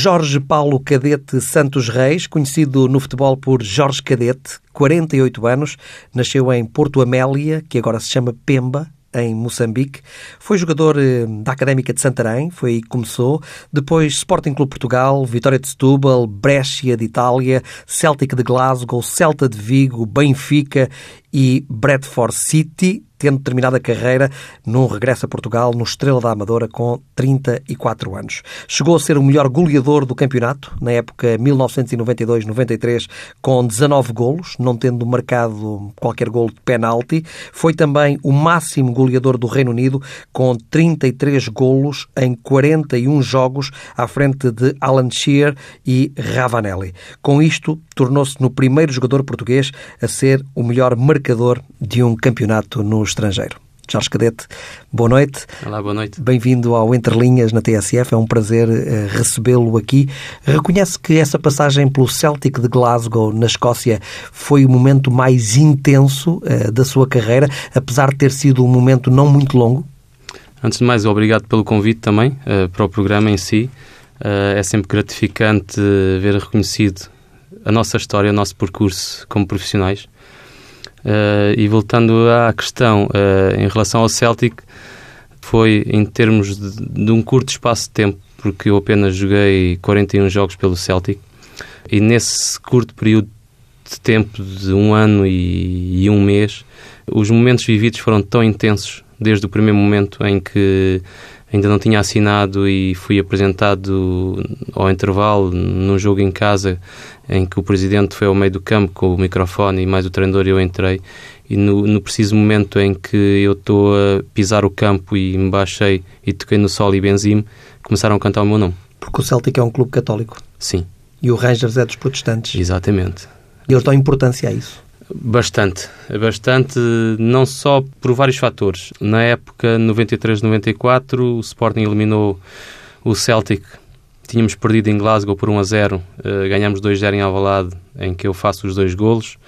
Jorge Paulo Cadete Santos Reis, conhecido no futebol por Jorge Cadete, 48 anos, nasceu em Porto Amélia, que agora se chama Pemba, em Moçambique. Foi jogador eh, da Académica de Santarém, foi aí que começou. Depois Sporting Clube Portugal, Vitória de Setúbal, Brescia de Itália, Celtic de Glasgow, Celta de Vigo, Benfica e Bradford City tendo terminado a carreira num regresso a Portugal no Estrela da Amadora com 34 anos. Chegou a ser o melhor goleador do campeonato na época 1992-93 com 19 golos, não tendo marcado qualquer golo de penalti. Foi também o máximo goleador do Reino Unido com 33 golos em 41 jogos à frente de Alan Shearer e Ravanelli. Com isto, tornou-se no primeiro jogador português a ser o melhor marcador de um campeonato no estrangeiro. Jorge Cadete, boa noite. Olá, boa noite. Bem-vindo ao Entre Linhas na TSF, é um prazer uh, recebê-lo aqui. Reconhece que essa passagem pelo Celtic de Glasgow, na Escócia, foi o momento mais intenso uh, da sua carreira, apesar de ter sido um momento não muito longo? Antes de mais, obrigado pelo convite também uh, para o programa em si. é sempre gratificante ver reconhecido a nossa história, o nosso percurso como profissionais. Uh, e voltando à questão, uh, em relação ao Celtic, foi em termos de, de, um curto espaço de tempo, porque eu apenas joguei 41 jogos pelo Celtic, e nesse curto período de tempo, de um ano e, e um mês, os momentos vividos foram tão intensos, desde o primeiro momento em que ainda não tinha assinado e fui apresentado ao intervalo num jogo em casa em que o presidente foi ao meio do campo com o microfone e mais o treinador e eu entrei e no, no preciso momento em que eu estou a pisar o campo e me baixei e toquei no sol e benzime, começaram a cantar o meu nome. Porque o Celtic é um clube católico. Sim. E o Rangers é dos protestantes. Exatamente. E eles dão importância a isso. Bastante, bastante, não só por vários fatores. Na época 93-94, o Sporting eliminou o Celtic. Tínhamos perdido em Glasgow por 1 a 0, uh, eh, ganhamos 2-0 em Alvalade, em que eu faço os dois golos.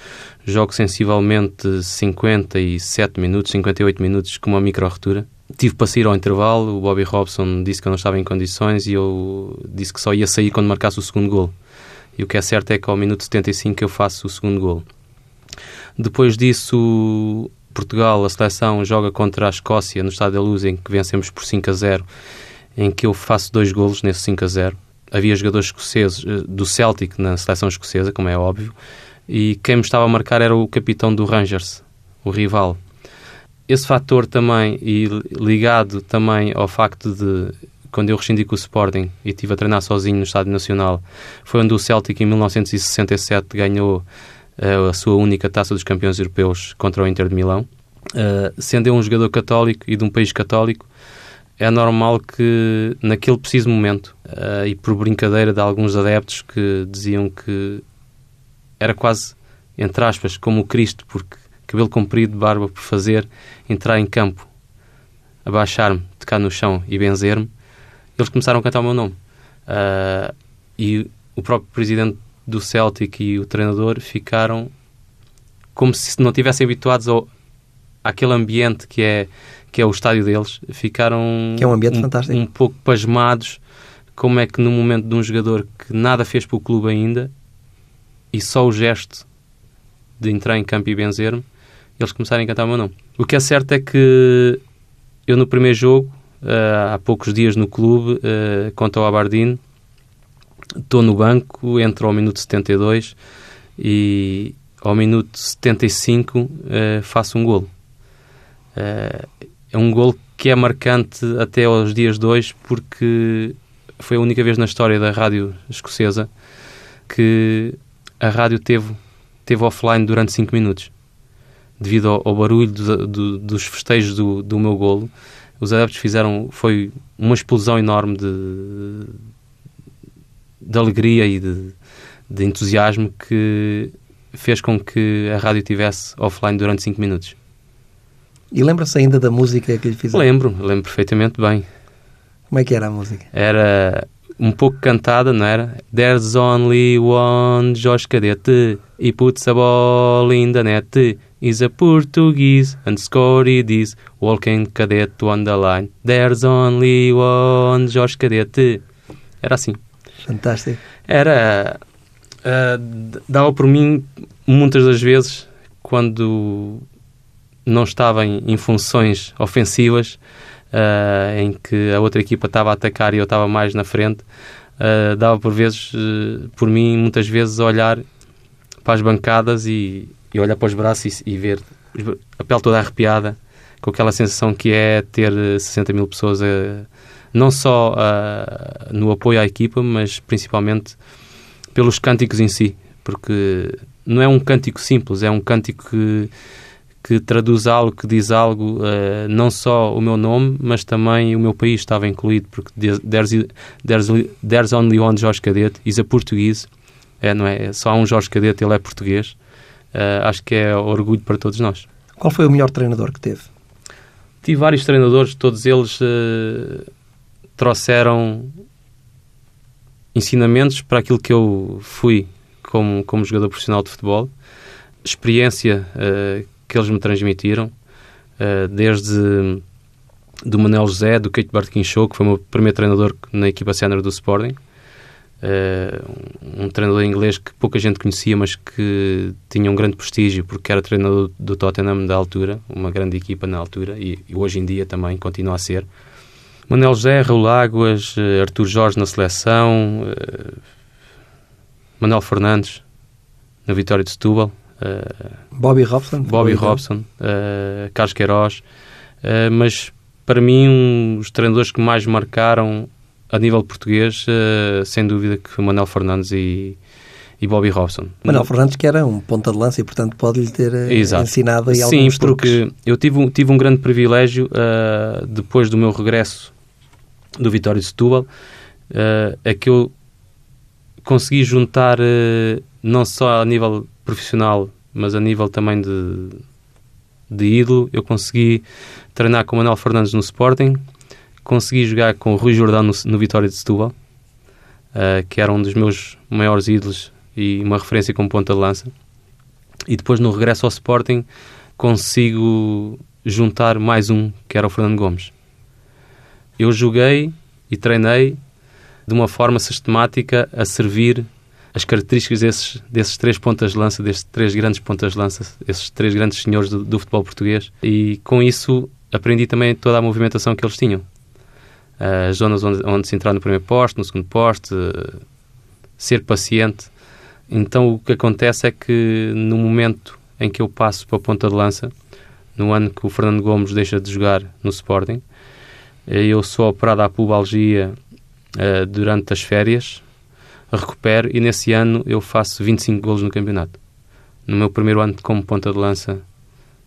Jogo sensivelmente 57 minutos, 58 minutos com uma micro-retura. Tive para sair ao intervalo, o Bobby Robson disse que eu não estava em condições e eu disse que só ia sair quando marcasse o segundo gol. E o que é certo é que ao minuto 75 eu faço o segundo gol. Depois disso, Portugal, a seleção, joga contra a Escócia no Estádio da Luz, em que vencemos por 5 a 0, em que eu faço dois golos nesse 5 a 0. Havia jogadores escoceses eh, do Celtic na seleção escocesa, como é óbvio, e quem me estava a marcar era o capitão do Rangers, o rival. Esse fator também, e ligado também ao facto de quando eu rescindi com o Sporting e estive a treinar sozinho no Estádio Nacional, foi onde o Celtic em 1967 ganhou a sua única taça dos campeões europeus contra o Inter de Milão. Uh, sendo eu um jogador católico e de um país católico, é normal que naquele preciso momento, uh, e por brincadeira de alguns adeptos que diziam que era quase, entre aspas, como o Cristo, porque cabelo comprido, barba por fazer, entrar em campo, abaixar-me, tocar no chão e benzer-me, eles começaram a cantar o meu nome. Uh, e o próprio presidente do Celtic e o treinador ficaram como se não tivessem habituados ao, àquele ambiente que é, que é o estádio deles. Ficaram que é um, ambiente um, fantástico. um pouco pasmados como é que no momento de um jogador que nada fez para o clube ainda e só o gesto de entrar em campo e benzer-me, eles começaram a cantar o meu nome. O que é certo é que eu no primeiro jogo, uh, há poucos dias no clube, uh, contra o Aberdeen, estou no banco, entro ao minuto 72 e ao minuto 75 uh, eh, faço um golo. Uh, é um golo que é marcante até aos dias de hoje porque foi a única vez na história da rádio escocesa que a rádio teve, teve offline durante 5 minutos. Devido ao, ao barulho do, do, dos festejos do, do meu golo, os adeptos fizeram, foi uma explosão enorme de, de alegria e de, de entusiasmo que fez com que a rádio tivesse offline durante 5 minutos. E lembra-se ainda da música que lhe fizeram? Lembro, lembro perfeitamente bem. Como é que era a música? Era um pouco cantada, não era? There's only one Jorge Cadete He puts a ball in the net He's a Portuguese and score it is Walking Cadete on the line There's only one Jorge Cadete Era assim. Fantástico. Era. Uh, dava por mim, muitas das vezes, quando não estava em, em funções ofensivas, uh, em que a outra equipa estava a atacar e eu estava mais na frente, uh, dava por vezes, por mim, muitas vezes, olhar para as bancadas e, e olhar para os braços e, e ver a pele toda arrepiada, com aquela sensação que é ter 60 mil pessoas, a, não só a, no apoio à equipa, mas principalmente pelos cânticos em si, porque não é um cântico simples, é um cântico que, que traduz algo, que diz algo, uh, não só o meu nome, mas também o meu país estava incluído, porque there's, there's, there's only one Jorge Cadete, is a português, é, não é? Só há um Jorge Cadete, ele é português. Uh, acho que é orgulho para todos nós. Qual foi o melhor treinador que teve? Tive vários treinadores, todos eles uh, trouxeram ensinamentos para aquilo que eu fui como, como jogador profissional de futebol, experiência uh, que eles me transmitiram, uh, desde do Manel José, do Kate Bartkin Show, que foi o meu primeiro treinador na equipa senior do Sporting, uh, um treinador inglês que pouca gente conhecia, mas que tinha um grande prestígio, porque era treinador do Tottenham da altura, uma grande equipa na altura, e, e hoje em dia também continua a ser. Manel José, Raul Águas, uh, Artur Jorge na seleção, uh, Manuel Fernandes na Vitória de Setúbal, Bobby Robson, Bobby Robson, Carlos Queiroz, mas para mim um, os treinadores que mais marcaram a nível português, sem dúvida que Manuel Fernandes e, e Bobby Robson. Manuel Fernandes que era um ponta de lança e, portanto, pode-lhe ter uh, ensinado aí Sim, alguns truques. Sim, porque eu tive, um, tive um grande privilégio depois do meu regresso do Vitória de Setúbal, é que eu consegui juntar não só a nível profissional, mas a nível também de, de ídolo. Eu consegui treinar com Manuel Fernandes no Sporting, consegui jogar com o Rui Jordão no, no Vitória de Setúbal, uh, que era um dos meus maiores ídolos e uma referência como ponta de lança. E depois, no regresso ao Sporting, consigo juntar mais um, que era o Fernando Gomes. Eu joguei e treinei de uma forma sistemática a servir as características desses, desses três pontas de lança, desses três grandes pontas de lança, esses três grandes senhores do, do futebol português. E com isso aprendi também toda a movimentação que eles tinham as zonas onde, onde, se entrar no primeiro poste, no segundo poste, ser paciente. Então o que acontece é que no momento em que eu passo para a ponta de lança, no ano que o Fernando Gomes deixa de jogar no Sporting, eu sou operado à pubalgia uh, durante as férias, recupero e nesse ano eu faço 25 golos no campeonato. No meu primeiro ano como ponta de lança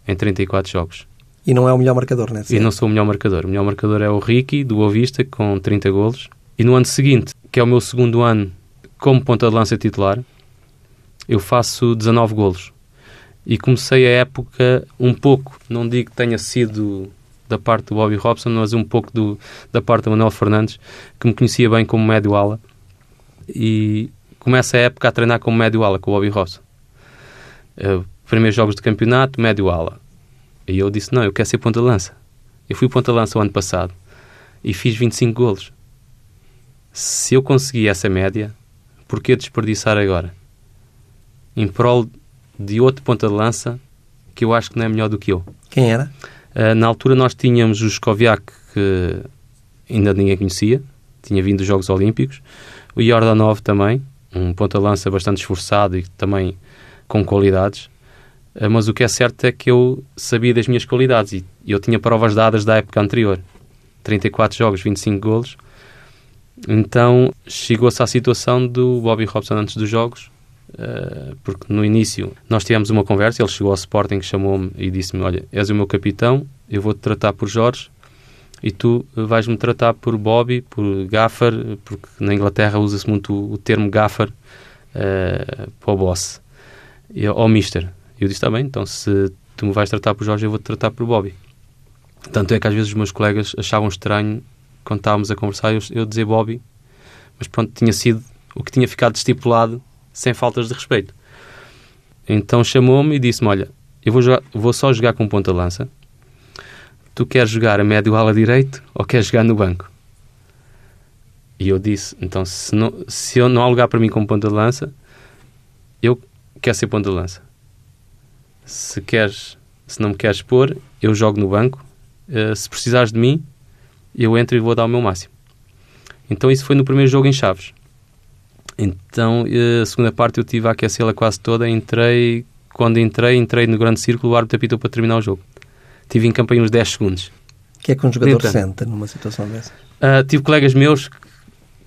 em 34 jogos. E não é o melhor marcador, né? E não sou o melhor marcador. O melhor marcador é o Ricky, do Boavista, com 30 golos. E no ano seguinte, que é o meu segundo ano como ponta de lança titular, eu faço 19 golos. E comecei a época um pouco, não digo que tenha sido da parte do Bobby Robson, mas um pouco do, da parte do Manuel Fernandes, que me conhecia bem como médio ala. E começa a época a treinar como médio ala com o Bobby Robson. Uh, primeiros jogos de campeonato, médio ala. E eu disse: Não, eu quero ser ponta-lança. Eu fui ponta-lança o ano passado e fiz 25 golos. Se eu conseguir essa média, por que desperdiçar agora? Em prol de outro ponta-lança que eu acho que não é melhor do que eu. Quem era? Uh, na altura nós tínhamos o Skoviak, que ainda ninguém conhecia, tinha vindo dos Jogos Olímpicos. O Jordanov também, um ponta-lança bastante esforçado e também com qualidades. Eh, mas o que é certo é que eu sabia das minhas qualidades e eu tinha provas dadas da época anterior. 34 jogos, 25 golos. Então chegou-se à situação do Bobby Robson antes dos jogos, eh, porque no início nós tivemos uma conversa. Ele chegou ao Sporting, chamou-me e disse-me: Olha, és o meu capitão, eu vou-te tratar por Jorge e tu vais-me tratar por Bobby, por Gaffer, porque na Inglaterra usa-se muito o termo Gaffer uh, para o boss, ou Mister. E eu disse, está bem, então se tu me vais tratar por Jorge, eu vou-te tratar por Bobby. Tanto é que às vezes os meus colegas achavam estranho, quando estávamos a conversar, eu, eu dizer Bobby, mas pronto, tinha sido o que tinha ficado estipulado sem faltas de respeito. Então chamou-me e disse-me, olha, eu vou, jogar, vou só jogar com ponta-lança, tu queres jogar a médio ala direito ou queres jogar no banco? E eu disse, então se, não, se eu não há lugar para mim como ponta de lança, eu quero ser ponta de lança. Se queres, se não me queres pôr, eu jogo no banco. Uh, se precisares de mim, eu entro e vou dar o meu máximo. Então isso foi no primeiro jogo em Chaves. Então uh, a segunda parte eu tive a aquecê-la quase toda. Entrei, quando entrei, entrei no grande círculo, o árbitro apitou para terminar o jogo. Tive em campo uns 10 segundos. O que é que um jogador então, sente numa situação dessa? Uh, tive colegas meus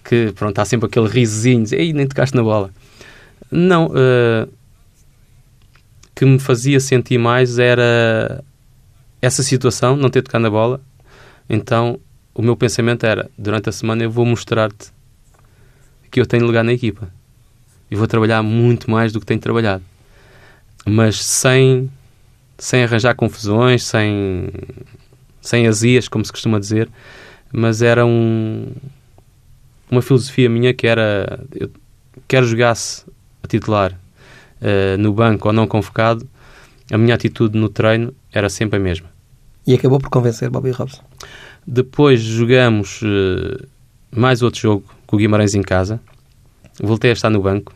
que, pronto, há sempre aquele risozinho, ei, nem tocaste na bola. Não, uh, que me fazia sentir mais era essa situação, não ter tocado na bola. Então, o meu pensamento era, durante a semana eu vou mostrar-te que eu tenho lugar na equipa. E vou trabalhar muito mais do que tenho trabalhado. Mas sem, sem arranjar confusões, sem, sem azias, como se costuma dizer. Mas era um, uma filosofia minha que era eu quero jogasse a titular uh, no banco ou não convocado, a minha atitude no treino era sempre a mesma. E acabou por convencer Bobby Robson? Depois jogamos uh, mais outro jogo com o Guimarães em casa. Voltei a estar no banco.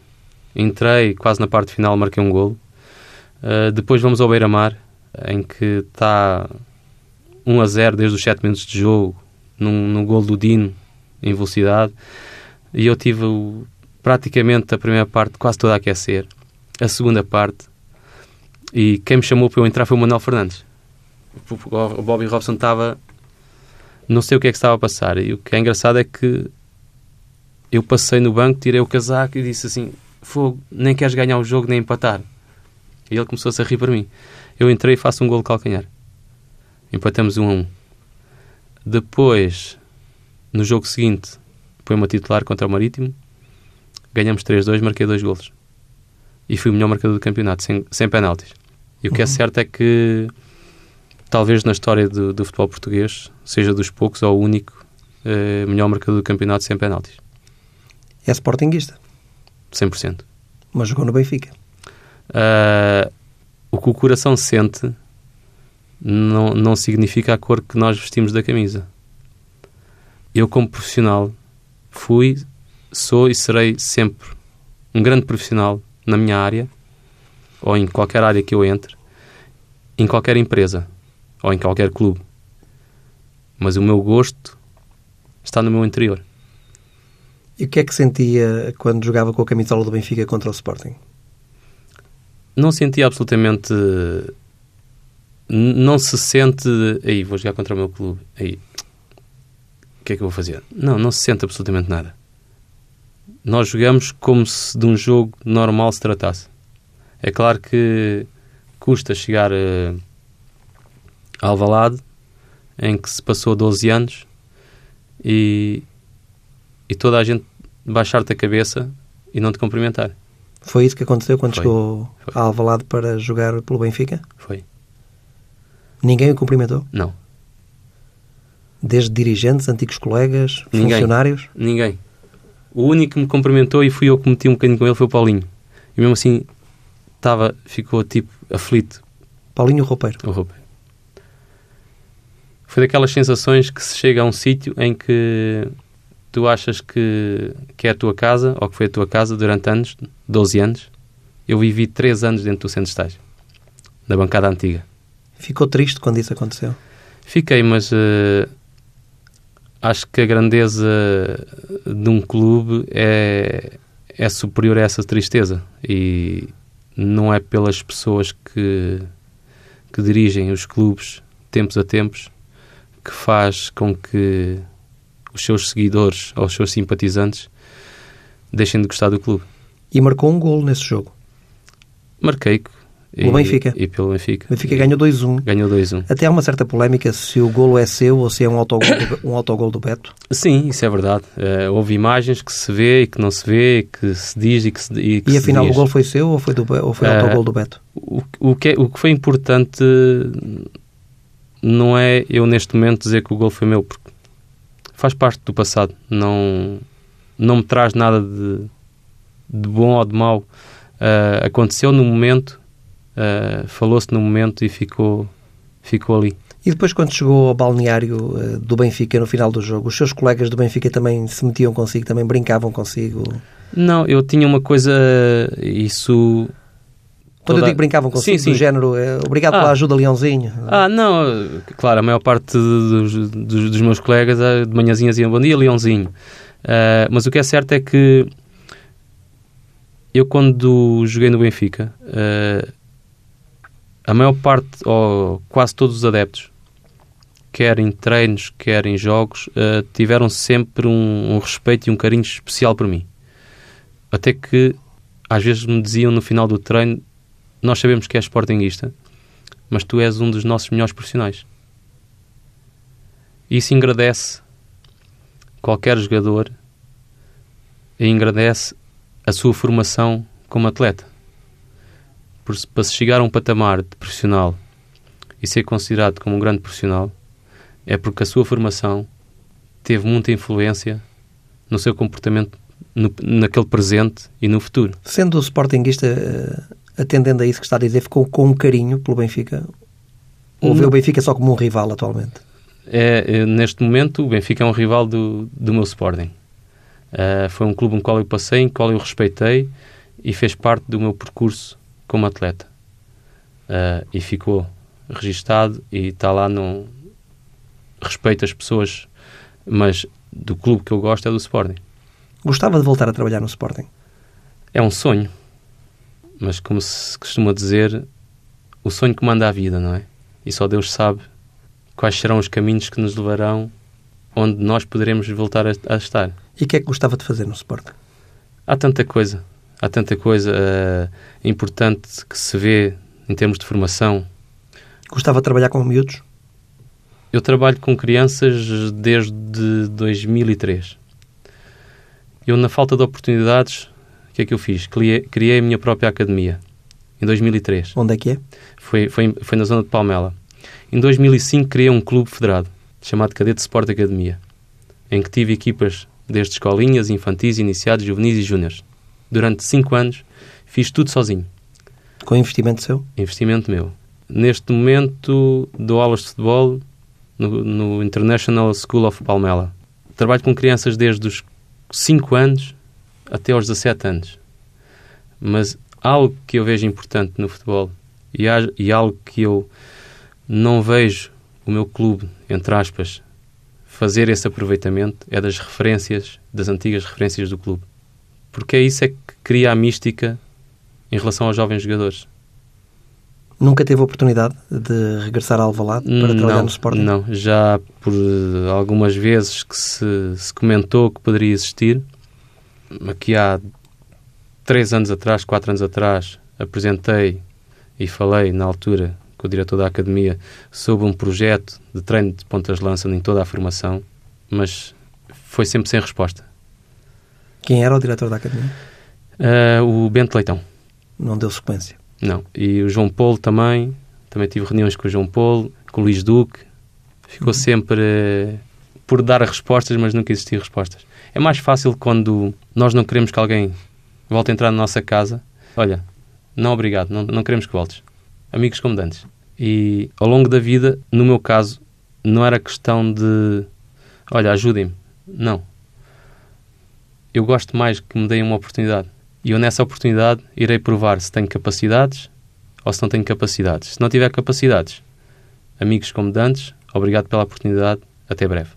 Entrei quase na parte final, marquei um golo. Uh, depois vamos ao Beira-Mar, em que está 1 a 0 desde os 7 minutos de jogo, num, num golo do Dino, em velocidade. E eu tive praticamente a primeira parte quase toda a aquecer. A segunda parte, e quem me chamou para eu entrar foi o Manuel Fernandes. O Bobby Robson estava. Não sei o que é que estava a passar. E o que é engraçado é que eu passei no banco, tirei o casaco e disse assim: Fogo, nem queres ganhar o jogo nem empatar. E ele começou-se a rir para mim. Eu entrei e faço um gol de calcanhar. Empatamos um a um. Depois, no jogo seguinte, põe-me a titular contra o Marítimo. Ganhamos 3-2, marquei dois golos. E fui o melhor marcador do campeonato, sem, sem penaltis. E o que é uhum. é certo é que, talvez na história do, do futebol português, seja dos poucos ou o único eh, melhor marcador do campeonato sem penaltis. É sportinguista? 100%. Mas jogou no Benfica? Uh, o que o coração sente não, não significa a cor que nós vestimos da camisa eu, como profissional, fui, sou e serei sempre um grande profissional na minha área ou em qualquer área que eu entre, em qualquer empresa ou em qualquer clube. Mas o meu gosto está no meu interior. E o que é que sentia quando jogava com a camisola do Benfica contra o Sporting? Não sentia absolutamente. Não se sente. Aí, vou jogar contra o meu clube. Aí, o que é que eu vou fazer? Não, não se sente absolutamente nada. Nós jogamos como se de um jogo normal se tratasse. É claro que custa chegar a Alvalade, em que se passou 12 anos, e, e toda a gente baixar-te a cabeça e não te cumprimentar. Foi isso que aconteceu quando Foi. chegou Foi. a Alvalade para jogar pelo Benfica? Foi. Ninguém o cumprimentou? Não. Desde dirigentes, antigos colegas, Ninguém. funcionários? Ninguém. O único que me cumprimentou e fui eu que meti um bocadinho com ele foi o Paulinho. E mesmo assim estava, ficou tipo aflito. Paulinho roupeiro? O roupeiro. Foi daquelas sensações que se chega a um sítio em que tu achas que, que é a tua casa, ou que foi a tua casa durante anos, 12 anos. Eu vivi 3 anos dentro do centro de estágio, da bancada antiga. Ficou triste quando isso aconteceu? Fiquei, mas uh, acho que a grandeza de um clube é, é superior a essa tristeza e não é pelas pessoas que, que dirigem os clubes tempos a tempos que faz com que os seus seguidores ou os seus simpatizantes deixem de gostar do clube. E marcou um gol nesse jogo? Marquei o Benfica. E pelo Benfica. O Benfica ganhou 2-1. Ganhou 2-1. Até há uma certa polémica se o golo é seu ou se é um autogol do, um autogol do Beto. Sim, isso é verdade. Uh, houve imagens que se vê e que não se vê, que se diz e que se E, que e afinal o golo foi seu ou foi, do, ou foi uh, autogol do Beto? O, o, que é, o que foi importante não é eu neste momento dizer que o golo foi meu, porque faz parte do passado. Não, não me traz nada de, de bom ou de mau. Uh, aconteceu no momento uh, falou-se no momento e ficou, ficou ali. E depois, quando chegou ao balneário uh, do Benfica no final do jogo, os seus colegas do Benfica também se metiam consigo, também brincavam consigo? Não, eu tinha uma coisa, isso quando Toda... eu digo brincavam consigo, sim, sim. do género, é, obrigado ah. pela ajuda, Leãozinho. Ah, não, claro, a maior parte dos, dos, dos meus colegas eh, de manhãzinhas iam, bom dia, Leãozinho. Uh, mas o que é certo é que eu, quando joguei no Benfica, uh, a maior parte, ou quase todos os adeptos, quer em treinos, quer em jogos, uh, tiveram sempre um, um respeito e um carinho especial por mim. Até que às vezes me diziam no final do treino nós sabemos que és sportinguista, mas tu és um dos nossos melhores profissionais. Isso engrandece qualquer jogador e engrandece a sua formação como atleta. Por, para se chegar a um patamar de profissional e ser considerado como um grande profissional, é porque a sua formação teve muita influência no seu comportamento no, naquele presente e no futuro. Sendo o Sportingista eh, atendendo a isso que está a dizer, ficou com um carinho pelo Benfica? Ou vê o Benfica só como um rival atualmente? É, é, neste momento, o Benfica é um rival do, do meu Sporting. Uh, foi um clube no qual eu passei, em qual eu respeitei e fez parte do meu percurso como atleta. Uh, e ficou registado e está lá no respeito às pessoas, mas do clube que eu gosto é do Sporting. Gostava de voltar a trabalhar no Sporting? É um sonho mas como se costuma dizer, o sonho que manda a vida, não é? E só Deus sabe quais serão os caminhos que nos levarão onde nós poderemos voltar a, a estar. E o que é que gostava de fazer no Sporting? Há tanta coisa, há tanta coisa uh, importante que se vê em termos de formação. Gostava de trabalhar com miúdos? Eu trabalho com crianças desde 2003. Eu, na falta de oportunidades, que é que eu fiz? Criei, criei a minha própria academia, em 2003. Onde é que é? Foi, foi, foi na zona de Palmela. Em 2005 criei um clube federado, chamado Cadete Sport Academia, em que tive equipas desde escolinhas, infantis, iniciados, juvenis e júniores. Durante cinco anos fiz tudo sozinho. Com investimento seu? Investimento meu. Neste momento dou aulas de futebol no, no International School of Palmela. Trabalho com crianças desde os 5 anos até aos 17 anos. Mas algo que eu vejo importante no futebol e, há, e algo que eu não vejo o meu clube, entre aspas, fazer esse aproveitamento é das referências, das antigas referências do clube. Porque é isso é que cria a mística em relação aos jovens jogadores. Nunca teve oportunidade de regressar ao Alvalade para não, trabalhar no Sporting? Não, já por algumas vezes que se, se comentou que poderia existir, aqui há três anos atrás, quatro anos atrás, apresentei e falei na altura com o diretor da academia sobre um projeto de treino de pontas de lança em toda a formação, mas foi sempre sem resposta. Quem era o diretor da academia? Uh, o Bento Leitão. Não deu sequência? Não. E o João Paulo também. Também tive reuniões com o João Paulo, com o Luís Duque. Ficou uhum. sempre uh, por dar respostas, mas nunca existiam respostas. É mais fácil quando nós não queremos que alguém volte a entrar na nossa casa. Olha, não obrigado, não, não queremos que voltes. Amigos como dantes. E ao longo da vida, no meu caso, não era questão de olha, ajudem-me. Não. Eu gosto mais que me deem uma oportunidade. E eu, nessa oportunidade, irei provar se tenho capacidades ou se não tenho capacidades. Se não tiver capacidades, amigos como dantes, obrigado pela oportunidade. Até breve.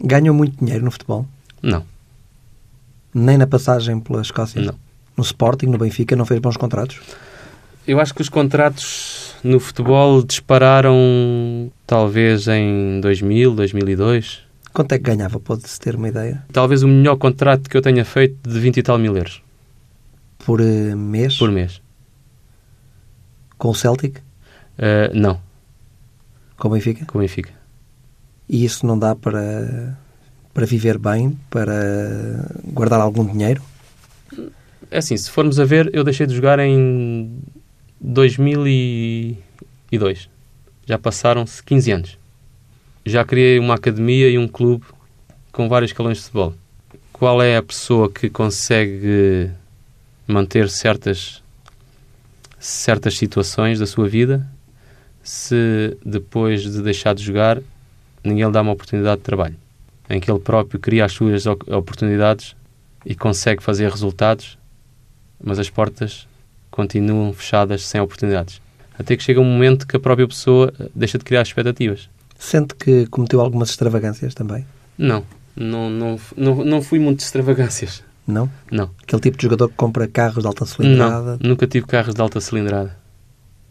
Ganham muito dinheiro no futebol? Não. Nem na passagem pela Escócia? Não. No Sporting, no Benfica, não fez bons contratos? Eu acho que os contratos no futebol dispararam talvez em 2000, 2002. Quanto é que ganhava? Pode-se ter uma ideia? Talvez o melhor contrato que eu tenha feito de 20 e tal mil euros. Por uh, mês? Por mês. Com o Celtic? Uh, não. Com o Benfica? Com o Benfica. E isso não dá para para viver bem, para guardar algum dinheiro? É assim, se formos a ver, eu deixei de jogar em 2002. Já passaram-se 15 anos. Já criei uma academia e um clube com vários escalões de futebol. Qual é a pessoa que consegue manter certas certas situações da sua vida se depois de deixar de jogar ninguém lhe dá uma oportunidade de trabalho, em que ele próprio cria as suas oportunidades e consegue fazer resultados, mas as portas continuam fechadas sem oportunidades. Até que chega um momento que a própria pessoa deixa de criar expectativas. Sente que cometeu algumas extravagâncias também? Não, não, não, não, não fui muito de extravagâncias. Não? Não. Aquele tipo de jogador que compra carros de alta cilindrada? Não, nunca tive carros de alta cilindrada.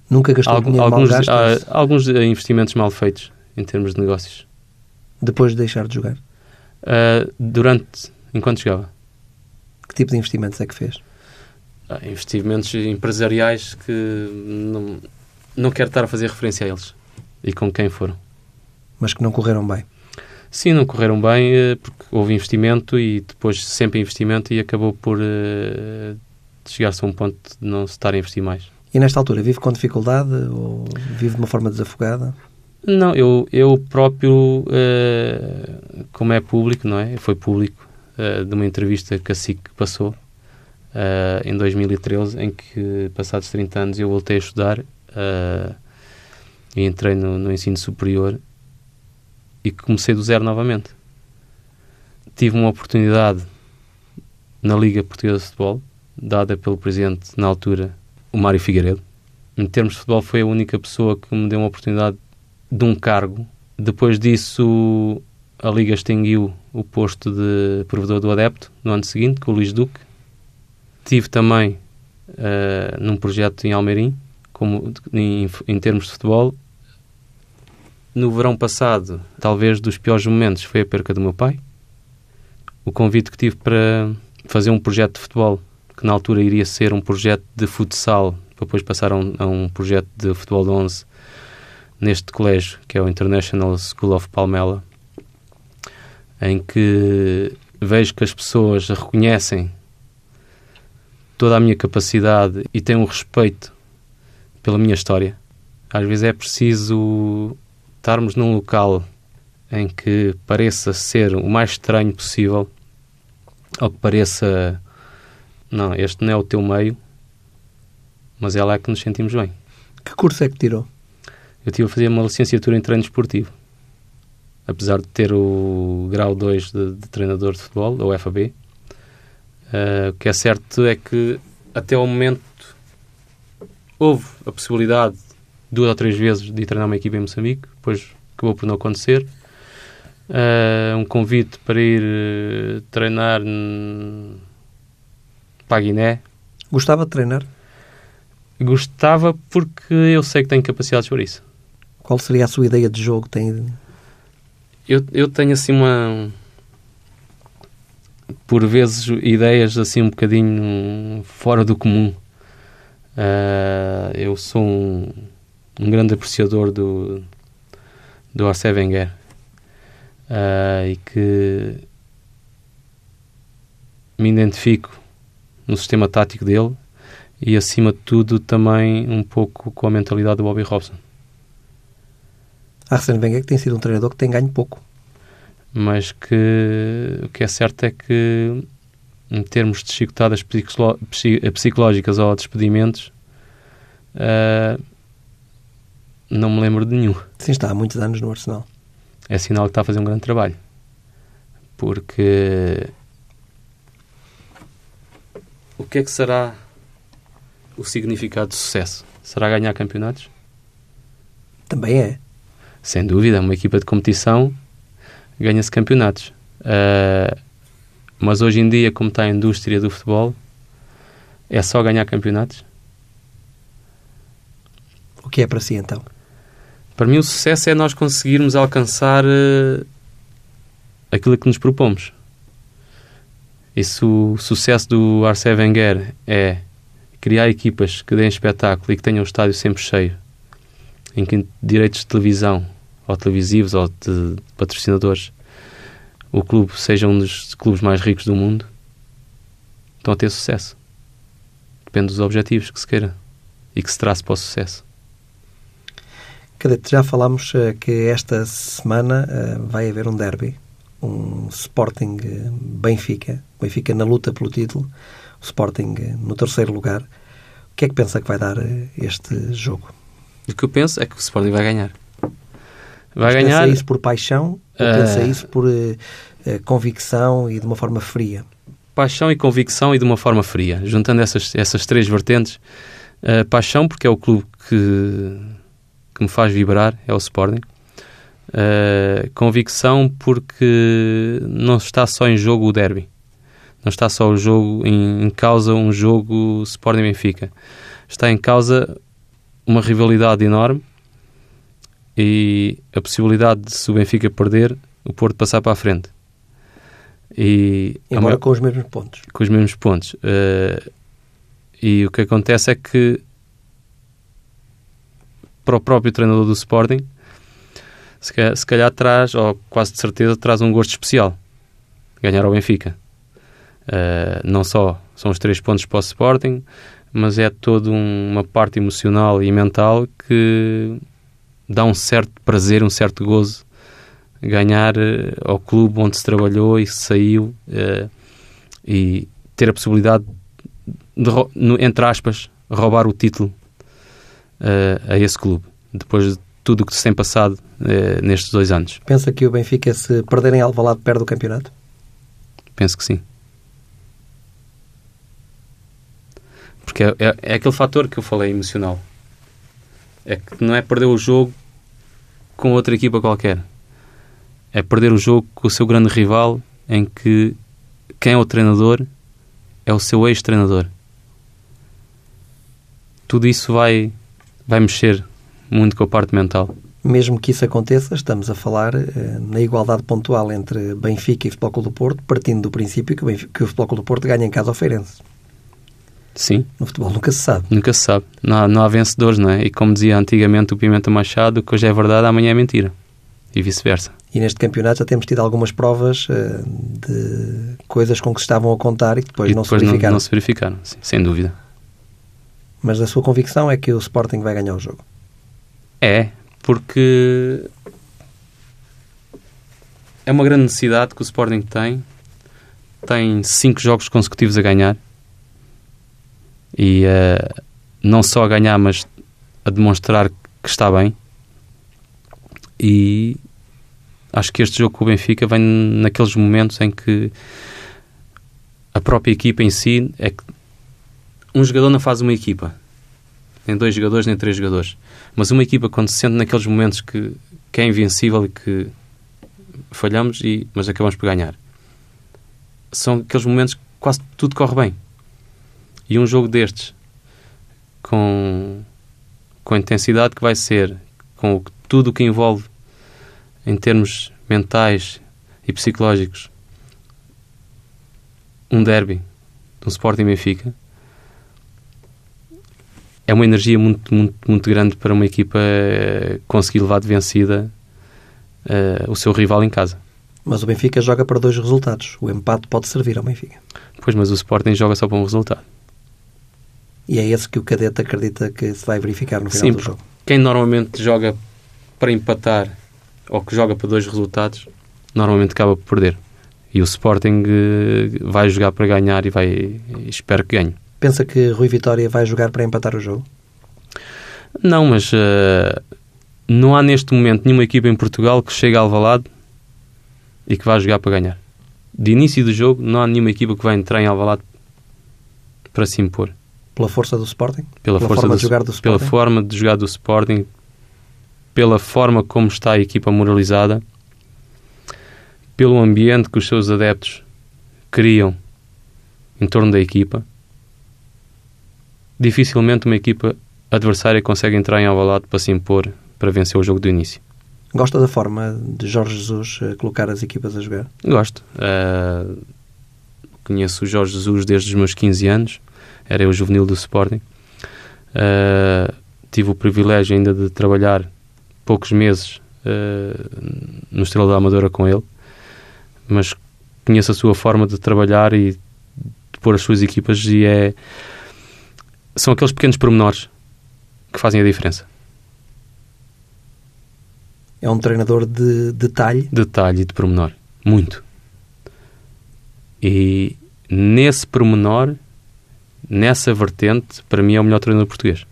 Nunca gastou Algu dinheiro alguns, mal gasto? Há, alguns investimentos mal feitos em termos de negócios. Depois de deixar de jogar? Uh, durante, enquanto jogava. Que tipo de investimentos é que fez? Ah, investimentos empresariais que não, não quero estar a fazer referência a eles e com quem foram. Mas que não correram bem? Sim, não correram bem eh, porque houve investimento e depois sempre investimento e acabou por uh, chegar-se a um ponto de não se estar a investir mais. E nesta altura, vive com dificuldade ou vive de uma forma desafogada? Não, eu, eu próprio, uh, como é público, não é? Foi público, uh, de uma entrevista que a SIC passou uh, em 2013, em que, passados 30 anos, eu voltei a estudar e entrei no, no ensino superior e comecei do zero novamente. Tive uma oportunidade na Liga Portuguesa de Futebol, dada pelo presidente na altura, o Mário Figueiredo. Em termos de futebol, foi a única pessoa que me deu uma oportunidade de um cargo. Depois disso, a Liga extinguiu o posto de provedor do adepto no ano seguinte, com o Luís Duque. Tive também uh, num projeto em Almeirim, como, em, em termos de futebol, no verão passado, talvez dos piores momentos foi a perca do meu pai. O convite que tive para fazer um projeto de futebol, que na altura iria ser um projeto de futsal, depois passar a um, a um projeto de futebol de 11 neste colégio, que é o International School of Palmela, em que vejo que as pessoas reconhecem toda a minha capacidade e têm um respeito pela minha história. Às vezes é preciso estarmos num local em que pareça ser o mais estranho possível, ou que pareça, não, este não é o teu meio, mas é lá que nos sentimos bem. Que curso é que tirou? Eu tive a fazer uma licenciatura em treino esportivo. Apesar de ter o grau 2 de, de treinador de futebol, ou FAB, uh, o que é certo é que até ao momento houve a possibilidade duas ou três vezes de treinar uma equipa em Moçambique, depois acabou por não acontecer. Uh, um convite para ir uh, treinar para a Guiné. Gostava de treinar? Gostava porque eu sei que tenho capacidades para isso. Qual seria a sua ideia de jogo? Tem... Eu, eu tenho assim uma. Por vezes, ideias assim um bocadinho fora do comum. Uh, eu sou um, um grande apreciador do, do Arsène Wenger uh, e que me identifico no sistema tático dele e acima de tudo também um pouco com a mentalidade do Bobby Robson. Arsène Wenger que tem sido um treinador que tem ganho pouco. Mas que o que é certo é que em termos de chicotadas psicológicas ou despedimentos uh, não me lembro de nenhum. Sim, está há muitos anos no Arsenal. É sinal que está a fazer um grande trabalho. Porque o que é que será o significado de sucesso? Será ganhar campeonatos? Também é. Sem dúvida, uma equipa de competição ganha-se campeonatos. Uh, mas hoje em dia, como está a indústria do futebol, é só ganhar campeonatos? O que é para si então? Para mim, o sucesso é nós conseguirmos alcançar uh, aquilo que nos propomos. E se o sucesso do Arsène Wenger é criar equipas que deem espetáculo e que tenham o estádio sempre cheio, em que direitos de televisão, ou televisivos, ou de patrocinadores, o clube seja um dos clubes mais ricos do mundo, estão a ter sucesso. Depende dos objetivos que se queira e que se trace para o sucesso. Cadete, já falámos uh, que esta semana uh, vai haver um derby, um Sporting uh, Benfica, Benfica na luta pelo título, o Sporting no terceiro lugar. O que é que pensa que vai dar este jogo? O que eu penso é que o Sporting vai ganhar. Vai Mas ganhar. Pensa isso por paixão ou uh... pensa isso por uh, uh, convicção e de uma forma fria? Paixão e convicção e de uma forma fria. Juntando essas, essas três vertentes. paixão, porque é o clube que, que me faz vibrar, é o Sporting. convicção, porque não está só em jogo o derby. Não está só o jogo em, em causa um jogo Sporting-Benfica. Está em causa uma rivalidade enorme e a possibilidade de, se o Benfica perder, o Porto passar para a frente. E, Embora com os mesmos pontos. Com os mesmos pontos. Uh, e o que acontece é que para o próprio treinador do Sporting, se calhar, se calhar traz, ou quase de certeza, traz um gosto especial. Ganhar ao Benfica. Uh, não só são os três pontos para o Sporting, mas é toda um, uma parte emocional e mental que dá um certo prazer, um certo gozo ganhar uh, ao clube onde se trabalhou e se saiu uh, e ter a possibilidade de, no, entre aspas, roubar o título uh, a esse clube, depois de tudo o que se tem passado nestes dois anos. Pensa que o Benfica, se perderem Alvalade, perde o campeonato? Penso que sim. Porque é, é, é, aquele fator que eu falei emocional. É que não é perder o jogo com outra equipa qualquer. É perder o jogo com o seu grande rival, em que quem é o treinador é o seu ex-treinador. Tudo isso vai, vai mexer muito com a parte mental. Mesmo que isso aconteça, estamos a falar eh, na igualdade pontual entre Benfica e Futebol Clube do Porto, partindo do princípio que o, Benfica, que o Futebol Clube do Porto ganha em casa ao Feirense. Sim. No futebol nunca se sabe. Nunca se sabe. Não há, não há vencedores, não é? E como dizia antigamente o Pimenta Machado, que hoje é verdade, amanhã é mentira. E vice-versa. E neste campeonato já temos tido algumas provas uh, de coisas com que se estavam a contar e que depois, e não se verificaram. Não, não se verificaram, sim, sem dúvida. Mas a sua convicção é que o Sporting vai ganhar o jogo? É, porque é uma grande necessidade que o Sporting tem. Tem cinco jogos consecutivos a ganhar e uh, não só a ganhar, mas a demonstrar que está bem. E acho que este jogo com o Benfica vem naqueles momentos em que a própria equipa em si é que um jogador não faz uma equipa, nem dois jogadores, nem três jogadores. Mas uma equipa, quando se sente naqueles momentos que, que é invencível e que falhamos, e, mas acabamos por ganhar, são aqueles momentos que quase tudo corre bem. E um jogo destes, com, com a intensidade que vai ser, com tudo o que envolve em termos mentais e psicológicos, um derby de um Sporting Benfica, é uma energia muito, muito, muito grande para uma equipa eh, conseguir levar de vencida uh, o seu rival em casa. Mas o Benfica joga para dois resultados. O empate pode servir ao Benfica. Pois, mas o Sporting joga só para um resultado. E é esse que o cadete acredita que se vai verificar no final Sim, do jogo. Quem normalmente joga para empatar ou que joga para dois resultados, normalmente acaba por perder. E o Sporting eh, vai jogar para ganhar e vai espero que ganhe. Pensa que Rui Vitória vai jogar para empatar o jogo? Não, mas uh, não há neste momento nenhuma equipa em Portugal que chegue ao Alvalade e que vá jogar para ganhar. De início do jogo, não há nenhuma equipa que vai entrar em Alvalade para se impor. Pela força do Sporting? Pela, pela forma do, de jogar do Sporting? Pela forma de jogar do Sporting, pela forma como está a equipa moralizada, pelo ambiente que os seus adeptos criam em torno da equipa. Dificilmente uma equipa adversária consegue entrar em Alvalade para se impor, para vencer o jogo do início. Gosta da forma de Jorge Jesus eh, colocar as equipas a jogar? Gosto. Uh, conheço o Jorge Jesus desde os meus 15 anos era eu juvenil do Sporting. Uh, tive o privilégio ainda de trabalhar poucos meses uh, no Estrela da Amadora com ele, mas conheço a sua forma de trabalhar e de pôr as suas equipas e é são aqueles pequenos pormenores que fazem a diferença. É um treinador de detalhe? Detalhe e de pormenor. Muito. E nesse pormenor nessa vertente, para mim é o melhor treinador português.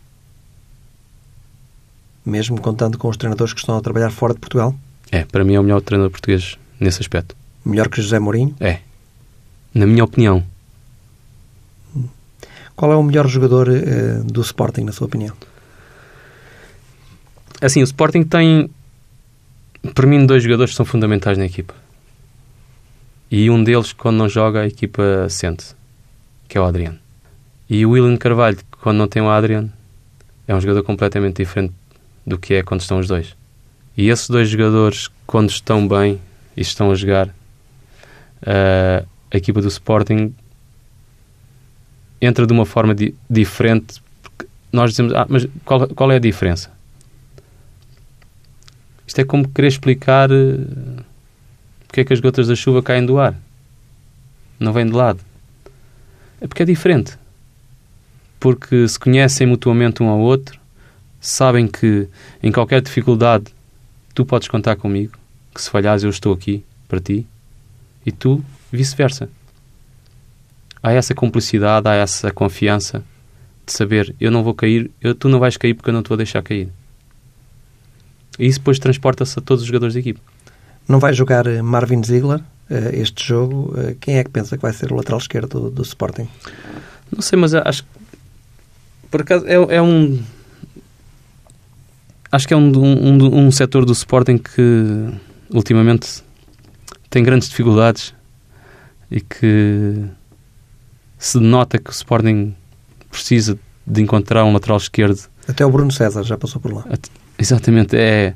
Mesmo contando com os treinadores que estão a trabalhar fora de Portugal? É, para mim é o melhor treinador português nesse aspecto. Melhor que José Mourinho? É. Na minha opinião. Qual é o melhor jogador uh, do Sporting, na sua opinião? Assim, o Sporting tem, para mim, dois jogadores que são fundamentais na equipa. E um deles, quando não joga, a equipa sente, que é o Adriano. E o William Carvalho, quando não tem o Adriano, é um jogador completamente diferente do que é quando estão os dois. E esses dois jogadores, quando estão bem e estão a jogar, uh, a equipa do Sporting entra de uma forma di diferente. Nós dizemos, ah, mas qual, qual é a diferença? Isto é como querer explicar uh, porque é que as gotas da chuva caem do ar. Não vêm de lado. É porque é diferente. Porque se conhecem mutuamente um ao outro, sabem que em qualquer dificuldade tu podes contar comigo, que se falhares eu estou aqui para ti, e tu vice-versa. Há essa cumplicidade, há essa confiança de saber eu não vou cair, eu, tu não vais cair porque eu não te vou deixar cair. E isso depois transporta-se a todos os jogadores da equipe. Não vai jogar eh, Marvin Ziegler eh, este jogo? Eh, quem é que pensa que vai ser o lateral esquerdo do, do Sporting? Não sei, mas acho que por acaso é, é um acho que é um, um, um setor do Sporting que ultimamente tem grandes dificuldades e que se nota que o Sporting precisa de encontrar um lateral esquerdo. Até o Bruno César já passou por lá. Exatamente, é,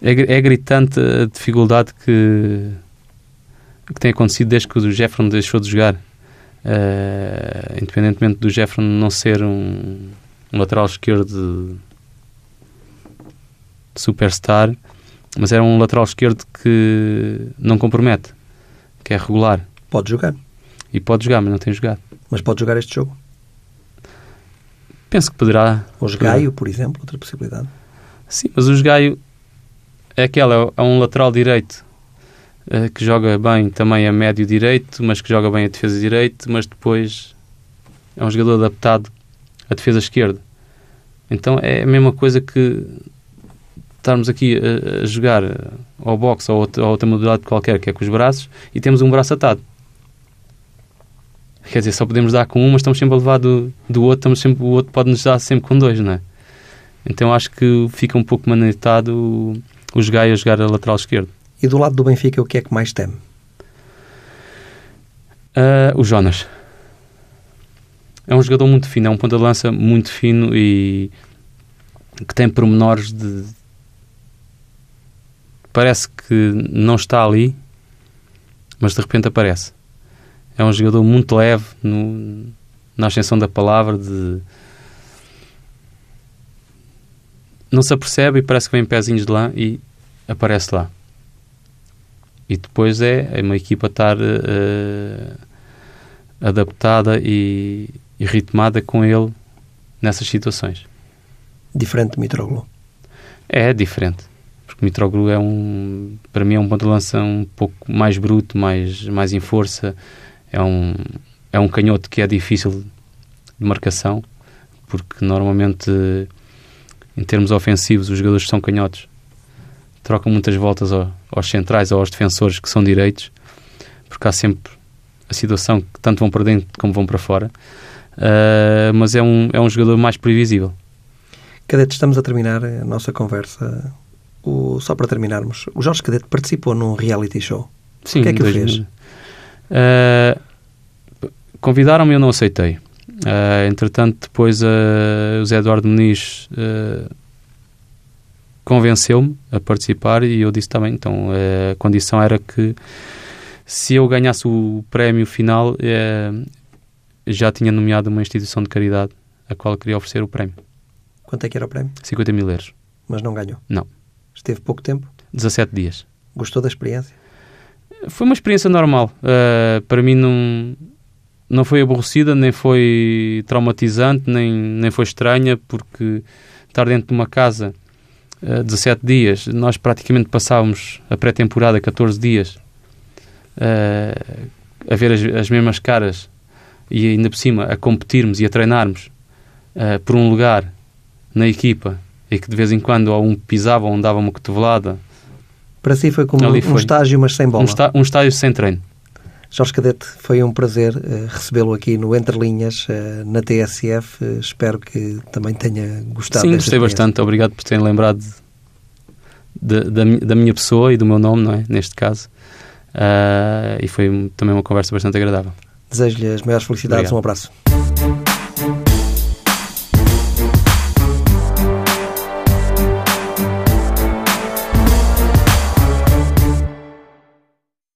é, é gritante a dificuldade que, que tem acontecido desde que o Jeffron deixou de jogar. Uh, independentemente do Jeffron não ser um, um lateral esquerdo superstar, mas era um lateral esquerdo que não compromete, que é regular. Pode jogar. E pode jogar, mas não tem jogado. Mas pode jogar este jogo? Penso que poderá. Os Gaio, por exemplo, outra possibilidade. Sim, mas o Gaio é aquela, é um lateral direito que joga bem também a médio direito, mas que joga bem a defesa direito, mas depois é um jogador adaptado à defesa esquerda. Então é a mesma coisa que estarmos aqui a, a jogar ao boxe ou ou outra modalidade qualquer, que é com os braços, e temos um braço atado. Quer dizer, só podemos dar com um, mas estamos sempre a levar do, do outro, estamos sempre, o outro pode nos dar sempre com dois, não é? Então acho que fica um pouco manetado o, o a jogar a lateral esquerdo. E do lado do Benfica, o que é que mais teme? Uh, o Jonas. É um jogador muito fino, é um ponta de lança muito fino e que tem pormenores de. Parece que não está ali, mas de repente aparece. É um jogador muito leve no, na ascensão da palavra, de. Não se apercebe e parece que vem pezinhos de lá e aparece lá. E depois é, é uma equipa estar uh, adaptada e, e ritmada com ele nessas situações. Diferente de Mitroglou? É, diferente. Porque Mitroglou é um, para mim é um ponto de lança um pouco mais bruto, mais, mais em força. É um, é um canhoto que é difícil de marcação, porque normalmente em termos ofensivos os jogadores são canhotos trocam muitas voltas ao, aos centrais ou aos defensores que são direitos, porque há sempre a situação que tanto vão para dentro como vão para fora. Uh, mas é um, é um jogador mais previsível. Cadete, estamos a terminar a nossa conversa. O, só para terminarmos, o Jorge Cadete participou num reality show. Sim, o que é que o fez? Uh, Convidaram-me e eu não aceitei. Uh, entretanto, depois o Zé Eduardo Muniz convenceu-me a participar e eu disse também, então a condição era que se eu ganhasse o prémio final eh, já tinha nomeado uma instituição de caridade a qual queria oferecer o prémio. Quanto é que era o prémio? 50 mil euros. Mas não ganhou? Não. Esteve pouco tempo? 17 dias. Gostou da experiência? Foi uma experiência normal. Uh, para mim não, não foi aborrecida, nem foi traumatizante, nem, nem foi estranha, porque estar dentro de uma casa 17 eh, dias, nós praticamente passávamos a pré-temporada 14 dias uh, a ver as, as, mesmas caras e ainda por cima a competirmos e a treinarmos uh, por um lugar na equipa e que de vez em quando ou um pisava ou um dava uma cotovelada. Para si foi como um estágio, mas sem bola. Um, um estágio sem treino. Jorge Cadete, foi um prazer uh, recebê-lo aqui no Entre Linhas, uh, na TSF. Uh, espero que também tenha gostado. Sim, gostei bastante. Obrigado por terem lembrado de, de, da, da, minha pessoa e do meu nome, não é? Neste caso. e foi também uma conversa bastante agradável. Desejo-lhe as maiores felicidades. Obrigado. Um abraço.